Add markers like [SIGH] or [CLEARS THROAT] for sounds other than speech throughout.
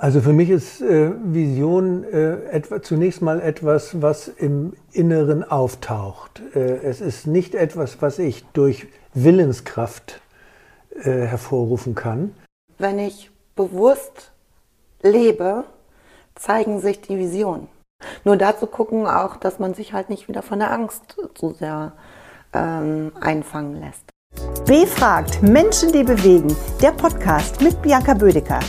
Also für mich ist äh, Vision äh, etwa, zunächst mal etwas, was im Inneren auftaucht. Äh, es ist nicht etwas, was ich durch Willenskraft äh, hervorrufen kann. Wenn ich bewusst lebe, zeigen sich die Visionen. Nur dazu gucken auch, dass man sich halt nicht wieder von der Angst zu sehr ähm, einfangen lässt. Befragt Menschen, die bewegen. Der Podcast mit Bianca Bödecker.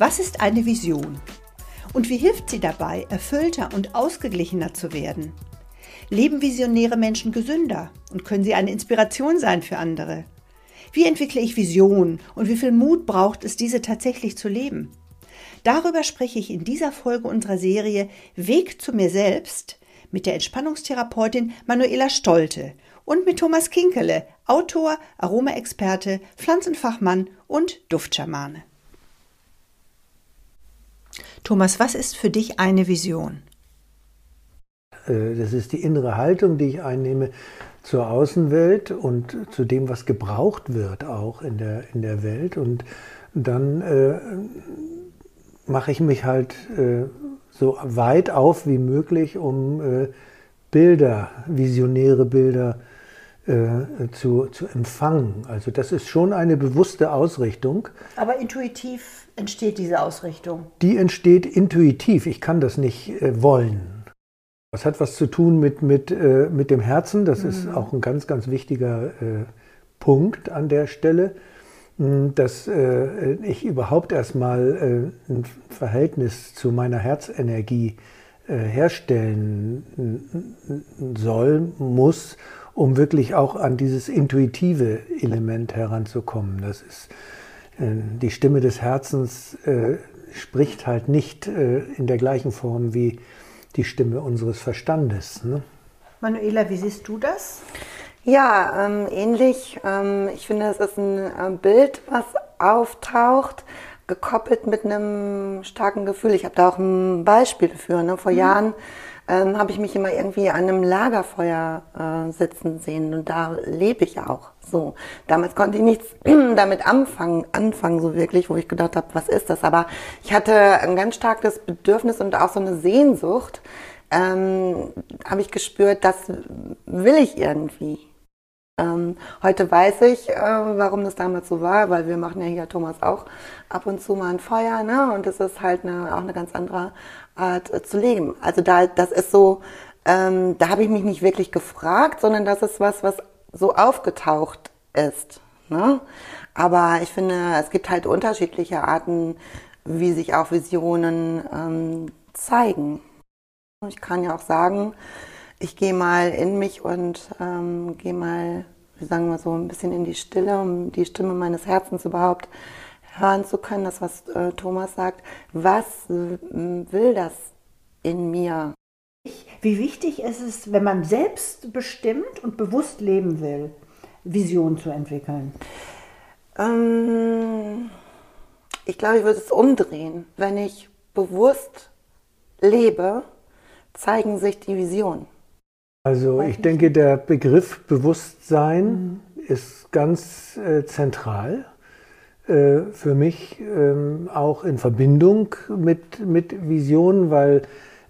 Was ist eine Vision? Und wie hilft sie dabei, erfüllter und ausgeglichener zu werden? Leben visionäre Menschen gesünder und können sie eine Inspiration sein für andere? Wie entwickle ich Visionen und wie viel Mut braucht es, diese tatsächlich zu leben? Darüber spreche ich in dieser Folge unserer Serie Weg zu mir selbst mit der Entspannungstherapeutin Manuela Stolte und mit Thomas Kinkele, Autor, Aromaexperte, Pflanzenfachmann und Duftschamane. Thomas, was ist für dich eine Vision? Äh, das ist die innere Haltung, die ich einnehme zur Außenwelt und zu dem, was gebraucht wird auch in der, in der Welt. Und dann äh, mache ich mich halt äh, so weit auf wie möglich, um äh, Bilder, visionäre Bilder äh, zu, zu empfangen. Also das ist schon eine bewusste Ausrichtung. Aber intuitiv entsteht diese Ausrichtung? Die entsteht intuitiv. Ich kann das nicht äh, wollen. Das hat was zu tun mit, mit, äh, mit dem Herzen. Das mhm. ist auch ein ganz, ganz wichtiger äh, Punkt an der Stelle, hm, dass äh, ich überhaupt erstmal äh, ein Verhältnis zu meiner Herzenergie äh, herstellen soll, muss, um wirklich auch an dieses intuitive Element heranzukommen. Das ist äh, die Stimme des Herzens äh, spricht halt nicht äh, in der gleichen Form wie die Stimme unseres Verstandes. Ne? Manuela, wie siehst du das? Ja, ähm, ähnlich. Ähm, ich finde, es ist ein äh, Bild, was auftaucht, gekoppelt mit einem starken Gefühl. Ich habe da auch ein Beispiel dafür. Ne? Vor mhm. Jahren ähm, habe ich mich immer irgendwie an einem Lagerfeuer äh, sitzen sehen und da lebe ich auch so. Damals konnte ich nichts [CLEARS THROAT] damit anfangen, anfangen so wirklich, wo ich gedacht habe, was ist das? Aber ich hatte ein ganz starkes Bedürfnis und auch so eine Sehnsucht, ähm, habe ich gespürt, das will ich irgendwie. Ähm, heute weiß ich, äh, warum das damals so war, weil wir machen ja hier Thomas auch ab und zu mal ein Feuer, ne? Und das ist halt eine, auch eine ganz andere Art äh, zu leben. Also da, das ist so, ähm, da habe ich mich nicht wirklich gefragt, sondern das ist was, was so aufgetaucht ist. Ne? Aber ich finde, es gibt halt unterschiedliche Arten, wie sich auch Visionen ähm, zeigen. Ich kann ja auch sagen, ich gehe mal in mich und ähm, gehe mal, wie sagen wir so, ein bisschen in die Stille, um die Stimme meines Herzens überhaupt hören zu können, das, was äh, Thomas sagt. Was will das in mir? Wie wichtig ist es, wenn man selbst bestimmt und bewusst leben will, Visionen zu entwickeln? Ähm, ich glaube, ich würde es umdrehen. Wenn ich bewusst lebe, zeigen sich die Visionen. Also ich denke, der Begriff Bewusstsein mhm. ist ganz äh, zentral. Äh, für mich ähm, auch in Verbindung mit, mit Visionen, weil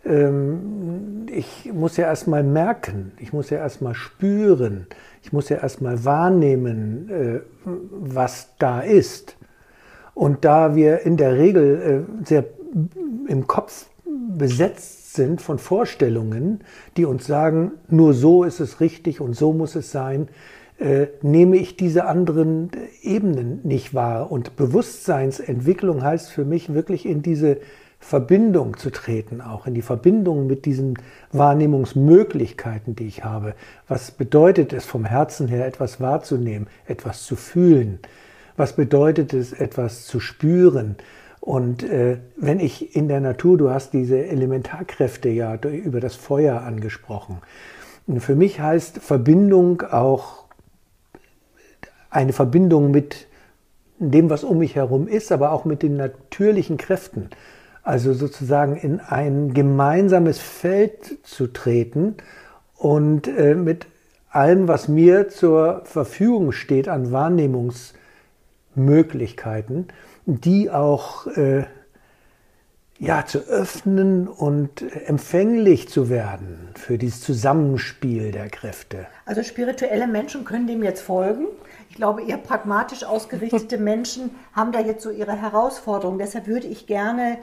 ähm, ich muss ja erstmal merken, ich muss ja erstmal spüren, ich muss ja erstmal wahrnehmen, äh, was da ist. Und da wir in der Regel äh, sehr im Kopf besetzt sind von Vorstellungen, die uns sagen, nur so ist es richtig und so muss es sein, äh, nehme ich diese anderen Ebenen nicht wahr. Und Bewusstseinsentwicklung heißt für mich wirklich in diese Verbindung zu treten, auch in die Verbindung mit diesen Wahrnehmungsmöglichkeiten, die ich habe. Was bedeutet es vom Herzen her, etwas wahrzunehmen, etwas zu fühlen? Was bedeutet es, etwas zu spüren? Und äh, wenn ich in der Natur, du hast diese Elementarkräfte ja über das Feuer angesprochen. Und für mich heißt Verbindung auch eine Verbindung mit dem, was um mich herum ist, aber auch mit den natürlichen Kräften. Also sozusagen in ein gemeinsames Feld zu treten und äh, mit allem, was mir zur Verfügung steht an Wahrnehmungsmöglichkeiten, die auch äh, ja, zu öffnen und empfänglich zu werden für dieses Zusammenspiel der Kräfte. Also spirituelle Menschen können dem jetzt folgen. Ich glaube, eher pragmatisch ausgerichtete [LAUGHS] Menschen haben da jetzt so ihre Herausforderungen. Deshalb würde ich gerne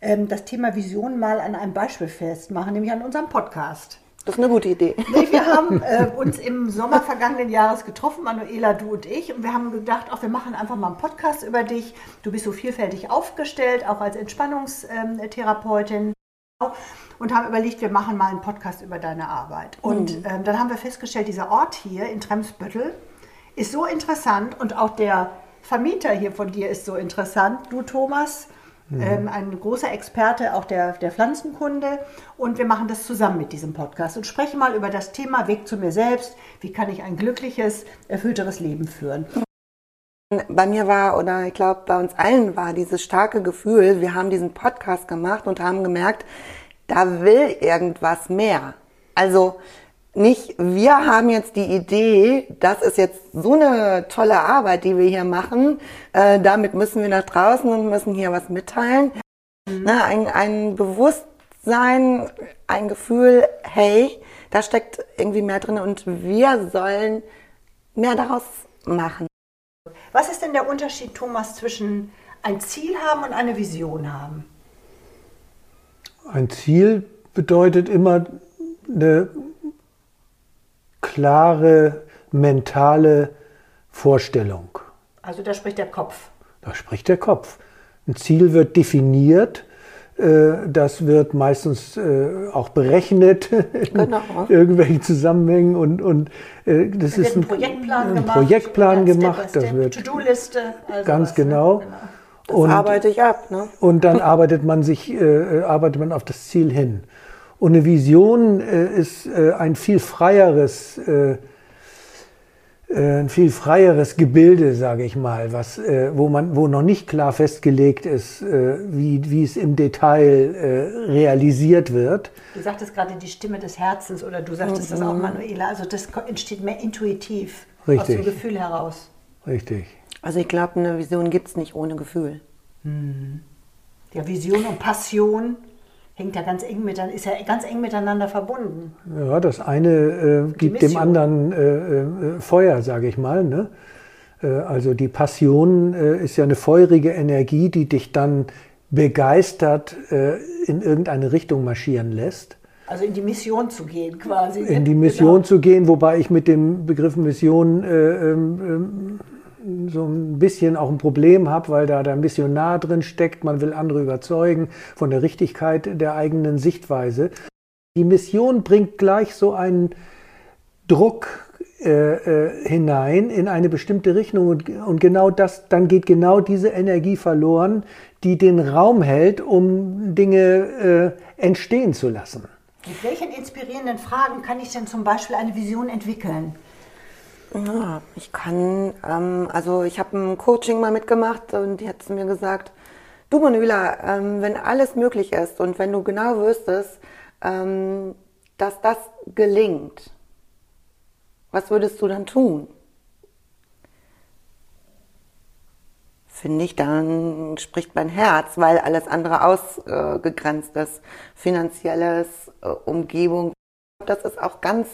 ähm, das Thema Vision mal an einem Beispiel festmachen, nämlich an unserem Podcast. Das ist eine gute Idee. Wir haben äh, uns im Sommer vergangenen Jahres getroffen, Manuela, du und ich, und wir haben gedacht, auch wir machen einfach mal einen Podcast über dich. Du bist so vielfältig aufgestellt, auch als Entspannungstherapeutin. Und haben überlegt, wir machen mal einen Podcast über deine Arbeit. Und mhm. ähm, dann haben wir festgestellt, dieser Ort hier in Tremsbüttel ist so interessant und auch der Vermieter hier von dir ist so interessant. Du, Thomas, Mhm. Ähm, ein großer Experte auch der, der Pflanzenkunde. Und wir machen das zusammen mit diesem Podcast und sprechen mal über das Thema Weg zu mir selbst. Wie kann ich ein glückliches, erfüllteres Leben führen? Bei mir war, oder ich glaube, bei uns allen war dieses starke Gefühl, wir haben diesen Podcast gemacht und haben gemerkt, da will irgendwas mehr. Also nicht, wir haben jetzt die Idee, das ist jetzt so eine tolle Arbeit, die wir hier machen, äh, damit müssen wir nach draußen und müssen hier was mitteilen. Mhm. Na, ein, ein Bewusstsein, ein Gefühl, hey, da steckt irgendwie mehr drin und wir sollen mehr daraus machen. Was ist denn der Unterschied, Thomas, zwischen ein Ziel haben und eine Vision haben? Ein Ziel bedeutet immer eine klare mentale Vorstellung. Also da spricht der Kopf. Da spricht der Kopf. Ein Ziel wird definiert, äh, das wird meistens äh, auch berechnet [LAUGHS] genau. in irgendwelchen Zusammenhängen und, und äh, das da ist ein Projektplan ein gemacht. Projektplan gemacht. Das wird To-Do-Liste. Also ganz was, genau. Ne? genau. Das und, arbeite ich ab. Ne? Und dann [LAUGHS] arbeitet man sich, arbeitet man auf das Ziel hin. Und eine Vision äh, ist äh, ein viel freieres, äh, äh ein viel freieres Gebilde, sage ich mal, was, äh, wo man, wo noch nicht klar festgelegt ist, äh, wie, wie es im Detail realisiert wird. Du sagtest gerade die Stimme des Herzens oder du sagtest mhm. das auch, Manuela. Also das entsteht mehr intuitiv Richtig. aus dem Gefühl heraus. Richtig. Also ich glaube, eine Vision gibt es nicht ohne Gefühl. Mhm. Ja, Vision und Passion hängt ja ganz eng miteinander, ist ja ganz eng miteinander verbunden. Ja, das eine äh, gibt dem anderen äh, äh, Feuer, sage ich mal. Ne? Äh, also die Passion äh, ist ja eine feurige Energie, die dich dann begeistert äh, in irgendeine Richtung marschieren lässt. Also in die Mission zu gehen quasi. In die Mission genau. zu gehen, wobei ich mit dem Begriff Mission ähm, ähm, so ein bisschen auch ein Problem habe, weil da der Missionar drin steckt. Man will andere überzeugen von der Richtigkeit der eigenen Sichtweise. Die Mission bringt gleich so einen Druck äh, äh, hinein in eine bestimmte Richtung und, und genau das, dann geht genau diese Energie verloren, die den Raum hält, um Dinge äh, entstehen zu lassen. Mit welchen inspirierenden Fragen kann ich denn zum Beispiel eine Vision entwickeln? Ja, ich kann, ähm, also ich habe ein Coaching mal mitgemacht und die hat zu mir gesagt, du Manuela, ähm, wenn alles möglich ist und wenn du genau wüsstest, ähm, dass das gelingt, was würdest du dann tun? Finde ich, dann spricht mein Herz, weil alles andere ausgegrenzt ist. Finanzielles, äh, Umgebung, das ist auch ganz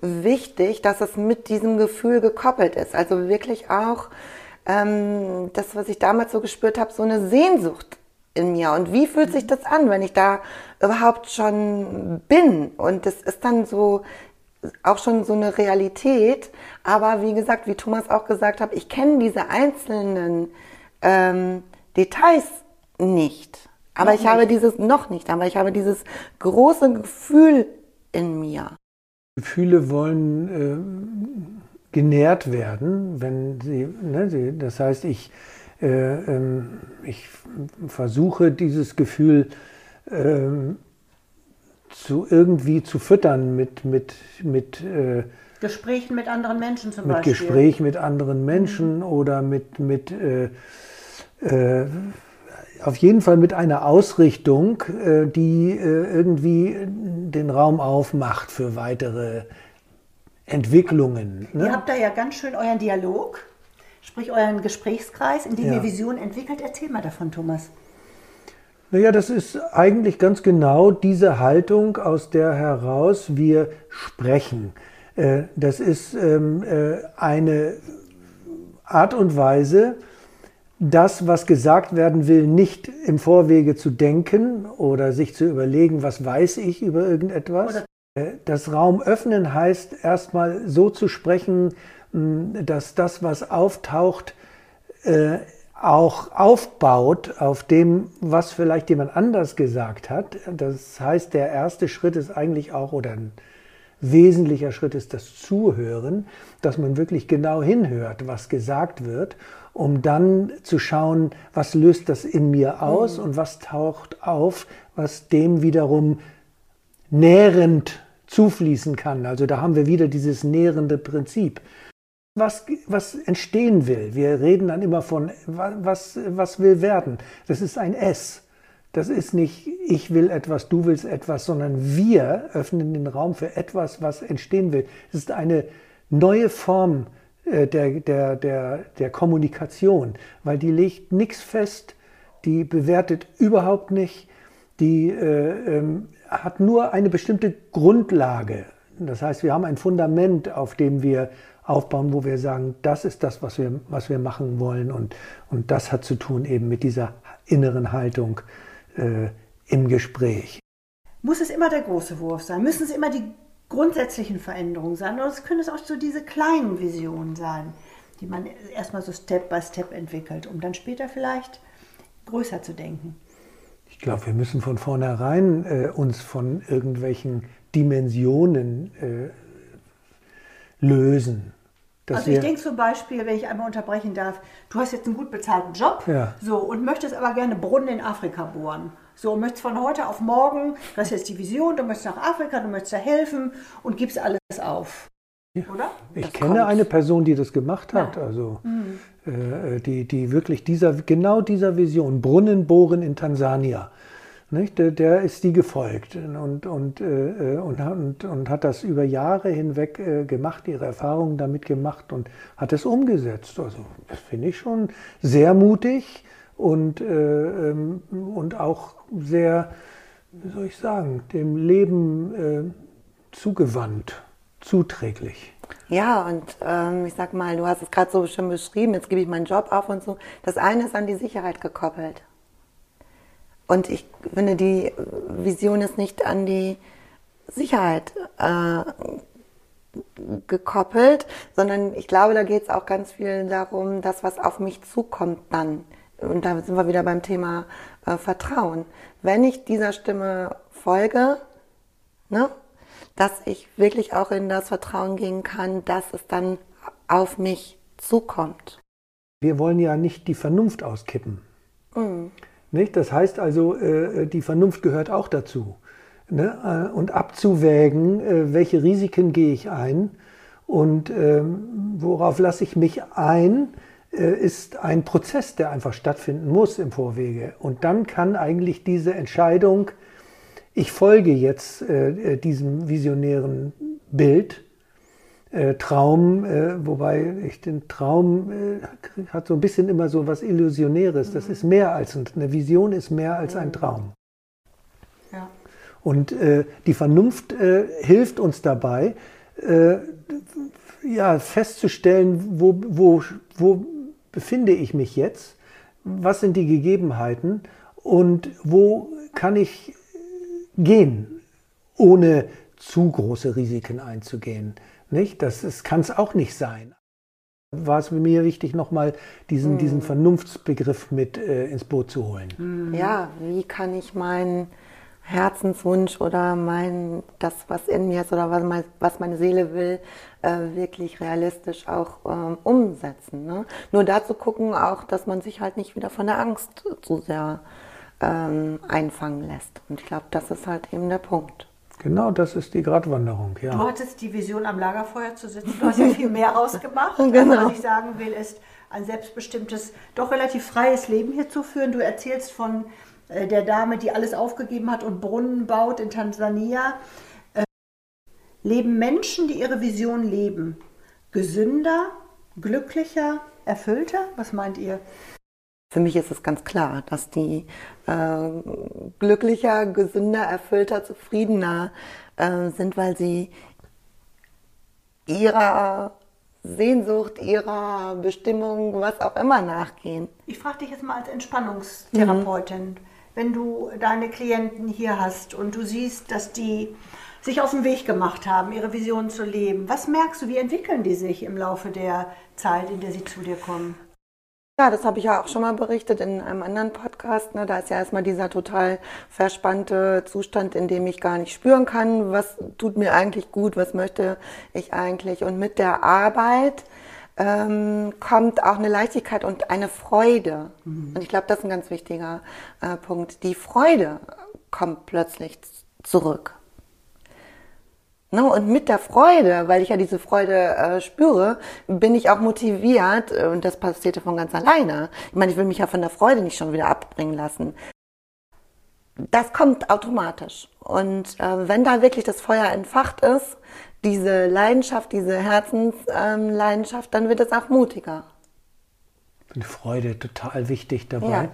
wichtig, dass es mit diesem Gefühl gekoppelt ist. Also wirklich auch ähm, das, was ich damals so gespürt habe, so eine Sehnsucht in mir. Und wie fühlt sich das an, wenn ich da überhaupt schon bin? Und das ist dann so auch schon so eine Realität. Aber wie gesagt, wie Thomas auch gesagt hat, ich kenne diese einzelnen ähm, Details nicht. Aber noch ich nicht. habe dieses noch nicht, aber ich habe dieses große Gefühl in mir. Gefühle wollen äh, genährt werden, wenn sie, ne, sie, das heißt, ich, äh, ähm, ich versuche dieses Gefühl äh, zu irgendwie zu füttern mit, mit, mit äh, Gesprächen mit anderen Menschen zum mit Beispiel. Mit Gespräch mit anderen Menschen mhm. oder mit, mit äh, äh, auf jeden Fall mit einer Ausrichtung, die irgendwie den Raum aufmacht für weitere Entwicklungen. Ne? Ihr habt da ja ganz schön euren Dialog, sprich euren Gesprächskreis, in dem ja. ihr Visionen entwickelt. Erzähl mal davon, Thomas. Naja, das ist eigentlich ganz genau diese Haltung, aus der heraus wir sprechen. Äh, das ist ähm, äh, eine Art und Weise, das, was gesagt werden will, nicht im Vorwege zu denken oder sich zu überlegen, was weiß ich über irgendetwas. Äh, das Raum öffnen heißt erstmal so zu sprechen, dass das, was auftaucht, auch aufbaut auf dem, was vielleicht jemand anders gesagt hat. Das heißt, der erste Schritt ist eigentlich auch, oder ein wesentlicher Schritt ist das Zuhören, dass man wirklich genau hinhört, was gesagt wird, um dann zu schauen, was löst das in mir aus mhm. und was taucht auf, was dem wiederum nährend zufließen kann. Also da haben wir wieder dieses nährende Prinzip. Was, was entstehen will. Wir reden dann immer von, was, was will werden. Das ist ein S. Das ist nicht, ich will etwas, du willst etwas, sondern wir öffnen den Raum für etwas, was entstehen will. Es ist eine neue Form der, der, der, der Kommunikation, weil die legt nichts fest, die bewertet überhaupt nicht, die äh, ähm, hat nur eine bestimmte Grundlage. Das heißt, wir haben ein Fundament, auf dem wir aufbauen, wo wir sagen, das ist das, was wir, was wir machen wollen und, und das hat zu tun eben mit dieser inneren Haltung äh, im Gespräch. Muss es immer der große Wurf sein? Müssen es immer die grundsätzlichen Veränderungen sein? Oder können es auch so diese kleinen Visionen sein, die man erstmal so Step by Step entwickelt, um dann später vielleicht größer zu denken? Ich glaube, wir müssen von vornherein äh, uns von irgendwelchen Dimensionen äh, lösen. also ich denke zum Beispiel, wenn ich einmal unterbrechen darf, du hast jetzt einen gut bezahlten Job ja. so, und möchtest aber gerne Brunnen in Afrika bohren. So, möchtest von heute auf morgen, das ist jetzt die Vision, du möchtest nach Afrika, du möchtest da helfen und gibst alles auf. Ja. Oder? Ich das kenne kommt. eine Person, die das gemacht hat, ja. also mhm. äh, die, die wirklich dieser, genau dieser Vision, Brunnen bohren in Tansania. Nicht? Der, der ist die gefolgt und, und, äh, und, und, und, hat das über Jahre hinweg äh, gemacht, ihre Erfahrungen damit gemacht und hat es umgesetzt. Also das finde ich schon sehr mutig und, äh, ähm, und auch sehr, wie soll ich sagen, dem Leben äh, zugewandt, zuträglich. Ja, und ähm, ich sag mal, du hast es gerade so schön beschrieben, jetzt gebe ich meinen Job auf und so. Das eine ist an die Sicherheit gekoppelt. Und ich finde, die Vision ist nicht an die Sicherheit äh, gekoppelt, sondern ich glaube, da geht es auch ganz viel darum, das, was auf mich zukommt dann. Und da sind wir wieder beim Thema äh, Vertrauen. Wenn ich dieser Stimme folge, ne, dass ich wirklich auch in das Vertrauen gehen kann, dass es dann auf mich zukommt. Wir wollen ja nicht die Vernunft auskippen. Mhm. Nicht? Das heißt also, äh, die Vernunft gehört auch dazu. Ne? Äh, und abzuwägen, äh, welche Risiken gehe ich ein und ähm, worauf lasse ich mich ein, ist ein Prozess, der einfach stattfinden muss im Vorwege. Und dann kann eigentlich diese Entscheidung, ich folge jetzt diesem visionären Bild, äh, Traum, äh, wobei ich den Traum äh, hat so ein bisschen immer so was Illusionäres. Das ist mehr als eine Vision ist mehr als ein Traum. Ja. Und äh, die Vernunft äh, hilft uns dabei, äh, ja, festzustellen, wo, wo, wo befinde ich mich jetzt, was sind die Gegebenheiten und wo kann ich gehen, ohne zu große Risiken einzugehen. Nicht? Das kann es auch nicht sein. War es mir wichtig, nochmal diesen, mhm. diesen Vernunftsbegriff mit äh, ins Boot zu holen. Mhm. Ja, wie kann ich meinen Herzenswunsch oder mein, das, was in mir ist oder was, mein, was meine Seele will, äh, wirklich realistisch auch ähm, umsetzen. Ne? Nur dazu gucken auch, dass man sich halt nicht wieder von der Angst zu sehr ähm, einfangen lässt. Und ich glaube, das ist halt eben der Punkt. Genau, das ist die Gratwanderung, ja. Du hattest die Vision, am Lagerfeuer zu sitzen. Du hast ja viel mehr rausgemacht. [LAUGHS] genau. Also, was ich sagen will, ist, ein selbstbestimmtes, doch relativ freies Leben hier zu führen. Du erzählst von der Dame, die alles aufgegeben hat und Brunnen baut in Tansania. Äh, Leben Menschen, die ihre Vision leben, gesünder, glücklicher, erfüllter? Was meint ihr? Für mich ist es ganz klar, dass die äh, glücklicher, gesünder, erfüllter, zufriedener äh, sind, weil sie ihrer Sehnsucht, ihrer Bestimmung, was auch immer nachgehen. Ich frage dich jetzt mal als Entspannungstherapeutin, mhm. Wenn du deine Klienten hier hast und du siehst, dass die sich auf den Weg gemacht haben, ihre Vision zu leben. Was merkst du, wie entwickeln die sich im Laufe der Zeit, in der sie zu dir kommen? Ja, das habe ich ja auch schon mal berichtet in einem anderen Podcast. Ne? Da ist ja erstmal dieser total verspannte Zustand, in dem ich gar nicht spüren kann, was tut mir eigentlich gut, was möchte ich eigentlich. Und mit der Arbeit ähm, kommt auch eine Leichtigkeit und eine Freude. Mhm. Und ich glaube, das ist ein ganz wichtiger äh, Punkt. Die Freude kommt plötzlich zurück. Ne? Und mit der Freude, weil ich ja diese Freude äh, spüre, bin ich auch motiviert äh, und das passierte von ganz alleine. Ich meine, ich will mich ja von der Freude nicht schon wieder abbringen lassen. Das kommt automatisch. Und äh, wenn da wirklich das Feuer entfacht ist, diese Leidenschaft, diese Herzensleidenschaft, ähm, dann wird es auch mutiger. Die Freude total wichtig dabei. Ja.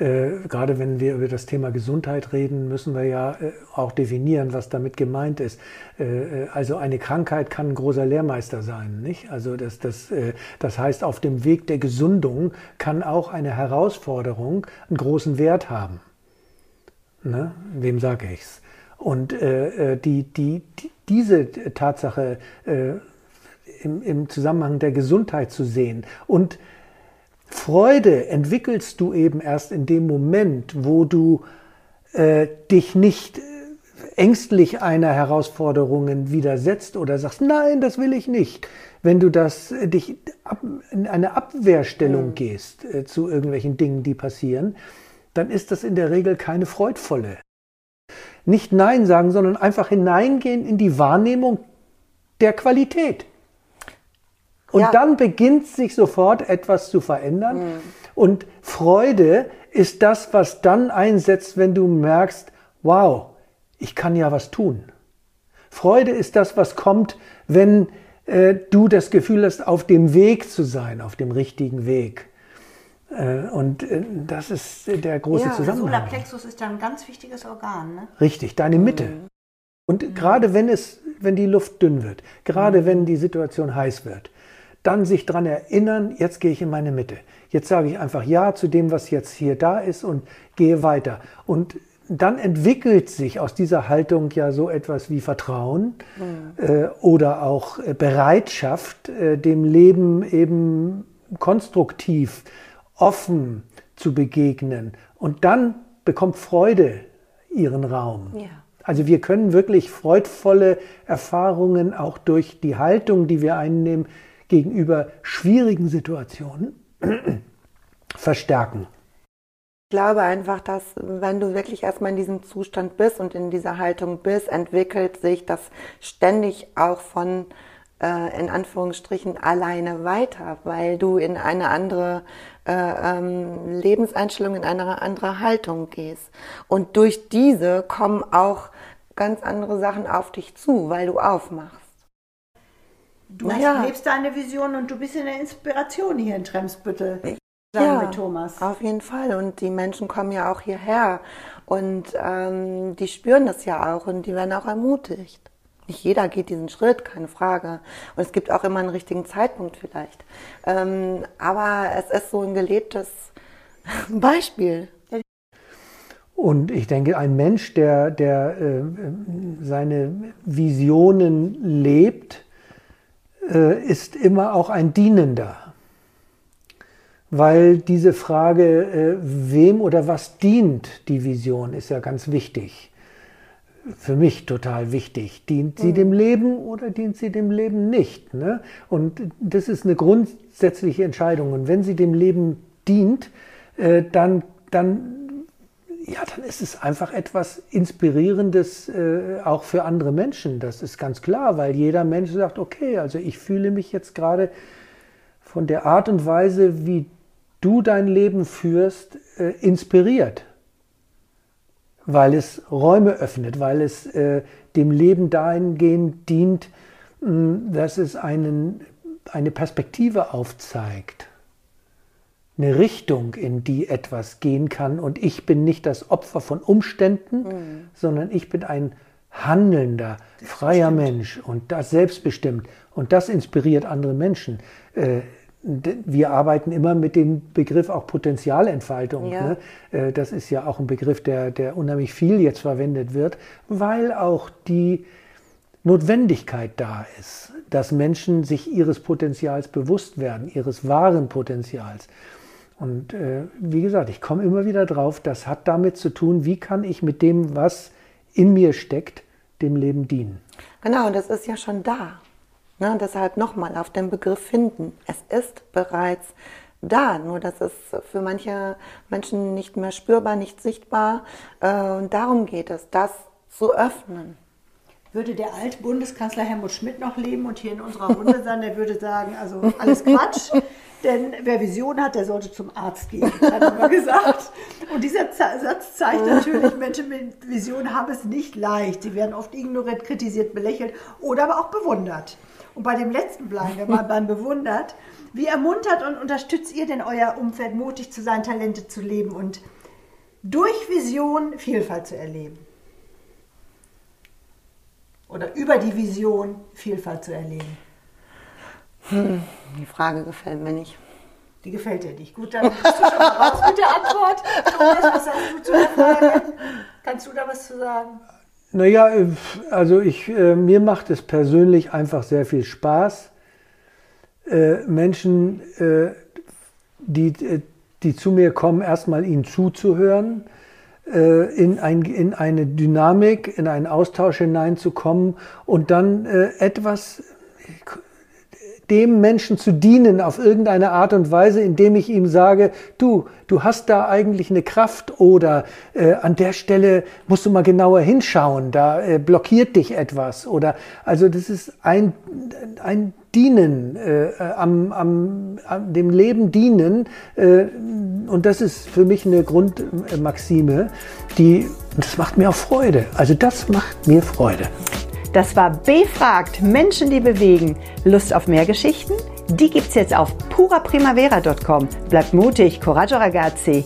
Äh, gerade wenn wir über das Thema Gesundheit reden, müssen wir ja äh, auch definieren, was damit gemeint ist. Äh, äh also eine Krankheit kann ein großer Lehrmeister sein, nicht? Also das, das, äh, das heißt, auf dem Weg der Gesundung kann auch eine Herausforderung einen großen Wert haben. Ne? Wem sage ich's? Und äh, die, die, die, diese Tatsache im, im Zusammenhang der Gesundheit zu sehen und Freude entwickelst du eben erst in dem Moment, wo du äh, dich nicht äh, ängstlich einer Herausforderungen widersetzt oder sagst, nein, das will ich nicht. Wenn du das äh, dich ab, in eine Abwehrstellung mhm. gehst äh, zu irgendwelchen Dingen, die passieren, dann ist das in der Regel keine freudvolle. Nicht Nein sagen, sondern einfach hineingehen in die Wahrnehmung der Qualität. Und ja. dann beginnt sich sofort etwas zu verändern. Mhm. Und Freude ist das, was dann einsetzt, wenn du merkst, wow, ich kann ja was tun. Freude ist das, was kommt, wenn äh, du das Gefühl hast, auf dem Weg zu sein, auf dem richtigen Weg. Äh, und äh, das ist der große ja, Zusammenhang. Der Solarplexus ist ja ein ganz wichtiges Organ. Ne? Richtig, deine Mitte. Mhm. Und mhm. gerade wenn es, wenn die Luft dünn wird, gerade mhm. wenn die Situation heiß wird, dann sich daran erinnern, jetzt gehe ich in meine Mitte. Jetzt sage ich einfach Ja zu dem, was jetzt hier da ist und gehe weiter. Und dann entwickelt sich aus dieser Haltung ja so etwas wie Vertrauen mhm. äh, oder auch äh, Bereitschaft, äh, dem Leben eben konstruktiv, offen zu begegnen. Und dann bekommt Freude ihren Raum. Ja. Also wir können wirklich freudvolle Erfahrungen auch durch die Haltung, die wir einnehmen, gegenüber schwierigen Situationen [CLEARS THROAT] verstärken. Ich glaube einfach, dass wenn du wirklich erstmal in diesem Zustand bist und in dieser Haltung bist, entwickelt sich das ständig auch von äh, in Anführungsstrichen alleine weiter, weil du in eine andere äh, ähm, Lebenseinstellung, in eine andere Haltung gehst. Und durch diese kommen auch ganz andere Sachen auf dich zu, weil du aufmachst. Du naja. lebst deine Vision und du bist in der Inspiration hier in Tremsbüttel. Sagen ja, Thomas. Auf jeden Fall. Und die Menschen kommen ja auch hierher. Und ähm, die spüren das ja auch und die werden auch ermutigt. Nicht jeder geht diesen Schritt, keine Frage. Und es gibt auch immer einen richtigen Zeitpunkt vielleicht. Ähm, aber es ist so ein gelebtes [LAUGHS] Beispiel. Und ich denke, ein Mensch, der, der äh, seine Visionen lebt, äh, ist immer auch ein Dienender. Weil diese Frage, äh, wem oder was dient die Vision, ist ja ganz wichtig. Für mich total wichtig. Dient sie mhm. dem Leben oder dient sie dem Leben nicht? Ne? Und das ist eine grundsätzliche Entscheidung. Und wenn sie dem Leben dient, äh, dann, dann ja, dann ist es einfach etwas Inspirierendes äh, auch für andere Menschen. Das ist ganz klar, weil jeder Mensch sagt, okay, also ich fühle mich jetzt gerade von der Art und Weise, wie du dein Leben führst, äh, inspiriert. Weil es Räume öffnet, weil es äh, dem Leben dahingehend dient, mh, dass es einen, eine Perspektive aufzeigt, eine Richtung, in die etwas gehen kann. Und ich bin nicht das Opfer von Umständen, mhm. sondern ich bin ein handelnder, freier Mensch und das selbstbestimmt. Und das inspiriert andere Menschen. Äh, wir arbeiten immer mit dem Begriff auch Potenzialentfaltung. Ja. Ne? Äh, das ist ja auch ein Begriff, der, der unheimlich viel jetzt verwendet wird, weil auch die Notwendigkeit da ist, dass Menschen sich ihres Potenzials bewusst werden, ihres wahren Potenzials. Und äh, wie gesagt, ich komme immer wieder drauf, das hat damit zu tun, wie kann ich mit dem, was in mir steckt, dem Leben dienen. Genau, das ist ja schon da. Ne, deshalb nochmal auf den Begriff finden. Es ist bereits da, nur dass es für manche Menschen nicht mehr spürbar, nicht sichtbar. Äh, und darum geht es, das zu öffnen. Würde der alte Bundeskanzler Helmut Schmidt noch leben und hier in unserer Runde sein, der würde sagen, also alles Quatsch. Denn wer Vision hat, der sollte zum Arzt gehen, hat er mal gesagt. Und dieser Satz zeigt natürlich, Menschen mit Vision haben es nicht leicht. Sie werden oft ignoriert, kritisiert, belächelt oder aber auch bewundert. Und bei dem letzten bleiben wir mal beim bewundert. Wie ermuntert und unterstützt ihr denn euer Umfeld, mutig zu sein, Talente zu leben und durch Vision Vielfalt zu erleben? Oder über die Vision Vielfalt zu erleben? Hm, die Frage gefällt mir nicht. Die gefällt dir nicht. Gut, dann bist du schon raus mit der Antwort. Thomas, was sagst du zu der Frage? Kannst du da was zu sagen? Naja, äh, also ich, äh, mir macht es persönlich einfach sehr viel Spaß, äh, Menschen, äh, die, äh, die zu mir kommen, erstmal ihnen zuzuhören, äh, in, ein, in eine Dynamik, in einen Austausch hineinzukommen und dann etwas dem Menschen zu dienen auf irgendeine Art und Weise, indem ich ihm sage, du, du hast da eigentlich eine Kraft oder äh, an der Stelle musst du mal genauer hinschauen, da äh, blockiert dich etwas oder also das ist ein, ein Dienen, äh, am, am, am dem Leben dienen äh, und das ist für mich eine Grundmaxime, die, das macht mir auch Freude. Also das macht mir Freude. Das war Befragt, Menschen, die bewegen. Lust auf mehr Geschichten? Die gibt's jetzt auf puraprimavera.com. Bleibt mutig, coraggio ragazzi.